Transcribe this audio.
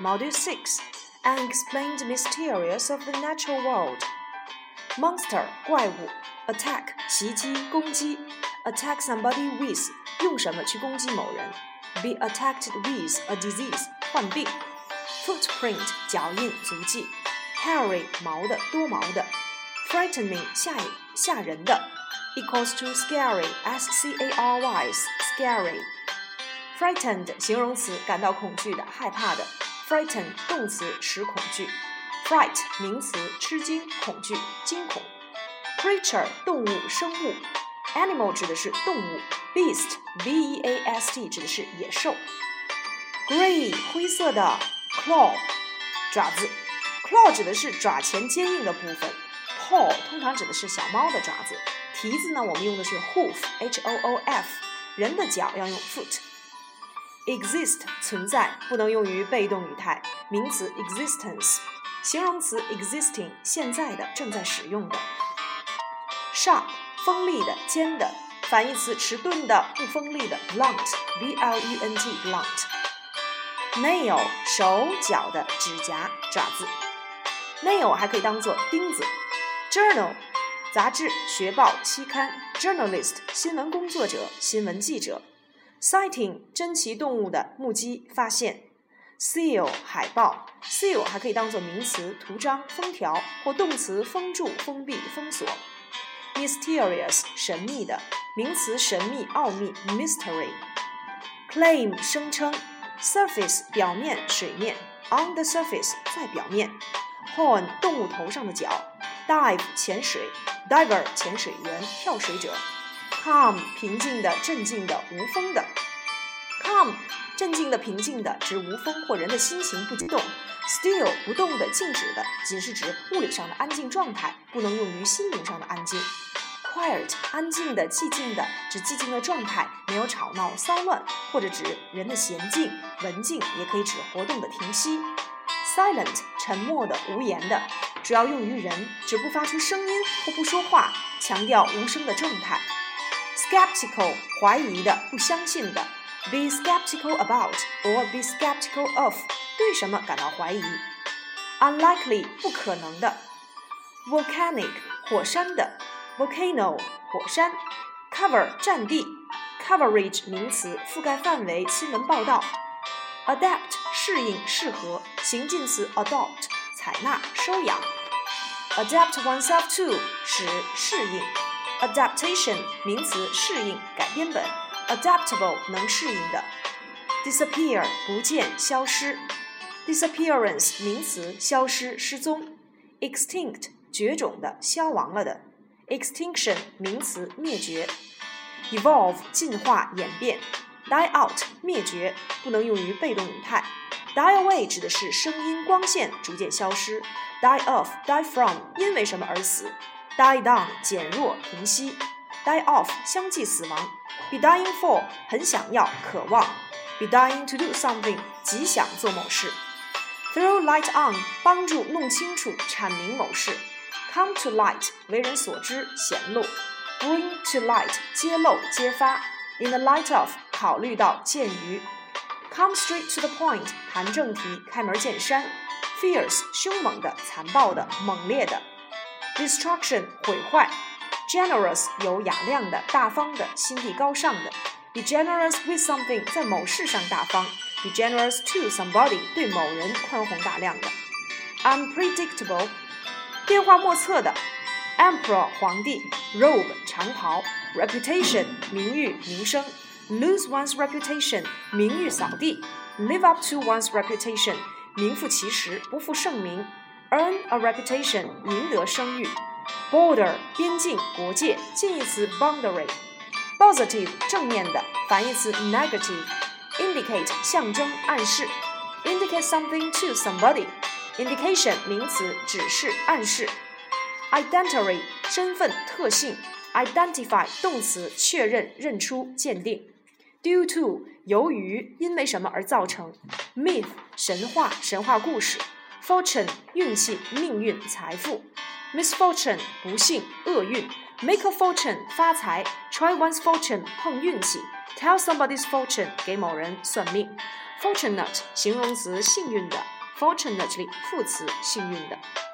Module 6 Unexplained Mysterious of the Natural World. Monster 怪物，attack 袭击攻击，attack somebody with 用什么去攻击某人，be attacked with a disease 患病，footprint 脚印足迹，hairy 毛的多毛的，frightening 吓吓人的，equals to scary s c a r y scary。frightened 形容词，感到恐惧的、害怕的 ；frighten 动词，使恐惧。；fright 名词，吃惊、恐惧、惊恐。；creature 动物、生物。；animal 指的是动物。；beast b e a s t 指的是野兽。；gray 灰色的。；claw 爪子。；claw 指的是爪前坚硬的部分。；paw 通常指的是小猫的爪子；蹄子呢，我们用的是 hoof h o o f；人的脚要用 foot。Exist 存在不能用于被动语态，名词 existence，形容词 existing 现在的正在使用的。sharp 锋利的尖的，反义词迟钝的不锋利的 blunt b l u n t blunt。nail 手脚的指甲爪子，nail 还可以当做钉子。journal 杂志学报期刊，journalist 新闻工作者新闻记者。Sighting 珍奇动物的目击发现，seal 海报，seal 还可以当做名词图章封条或动词封住封闭封锁。mysterious 神秘的名词神秘奥秘 mystery。claim 声称，surface 表面水面，on the surface 在表面。horn 动物头上的角，dive 潜水，diver 潜水员跳水者。Calm 平静的、镇静的、无风的。calm 镇静的、平静的，指无风或人的心情不激动。still 不动的、静止的，仅是指物理上的安静状态，不能用于心灵上的安静。quiet 安静的、寂静的，指寂静的状态，没有吵闹、骚乱，或者指人的娴静、文静，也可以指活动的停息。silent 沉默的、无言的，主要用于人，指不发出声音或不说话，强调无声的状态。skeptical 怀疑的、不相信的；be skeptical about or be skeptical of 对什么感到怀疑；unlikely 不可能的；volcanic 火山的；volcano 火山；cover 占地；coverage 名词覆盖范围、新闻报道；adapt 适应、适合，形近词 adopt 采纳、收养；adapt oneself to 使适应。 Adaptation 名词，适应、改编本；adaptable 能适应的。disappear 不见、消失；disappearance 名词，消失、失踪；extinct 绝种的、消亡了的；extinction 名词，灭绝；evolve 进化、演变；die out 灭绝，不能用于被动语态；die away 指的是声音、光线逐渐消失；die of、die from 因为什么而死。Die down 减弱平息，die off 相继死亡，be dying for 很想要渴望，be dying to do something 极想做某事，throw light on 帮助弄清楚阐明某事，come to light 为人所知显露，bring to light 揭露揭发，in the light of 考虑到鉴于，come straight to the point 谈正题开门见山，fierce 凶猛的残暴的猛烈的。destruction 毁坏，generous 有雅量的、大方的、心地高尚的。Be generous with something 在某事上大方，be generous to somebody 对某人宽宏大量的。Unpredictable 变化莫测的。Emperor 皇帝，robe 长袍，reputation 名誉名声，lose one's reputation 名誉扫地，live up to one's reputation 名副其实，不负盛名。 earn a reputation 赢得声誉，border 边境国界，近义词 boundary，positive 正面的，反义词 negative，indicate 象征暗示，indicate something to somebody，indication 名词指示暗示，identity 身份特性，identify 动词确认认出鉴定，due to 由于因为什么而造成，myth 神话神话故事。 Fortune 运气、命运、财富；misfortune 不幸、厄运；make a fortune 发财；try one's fortune 碰运气；tell somebody's fortune 给某人算命 Fortunate 形容词，幸运的。Fortunately 副词，幸运的。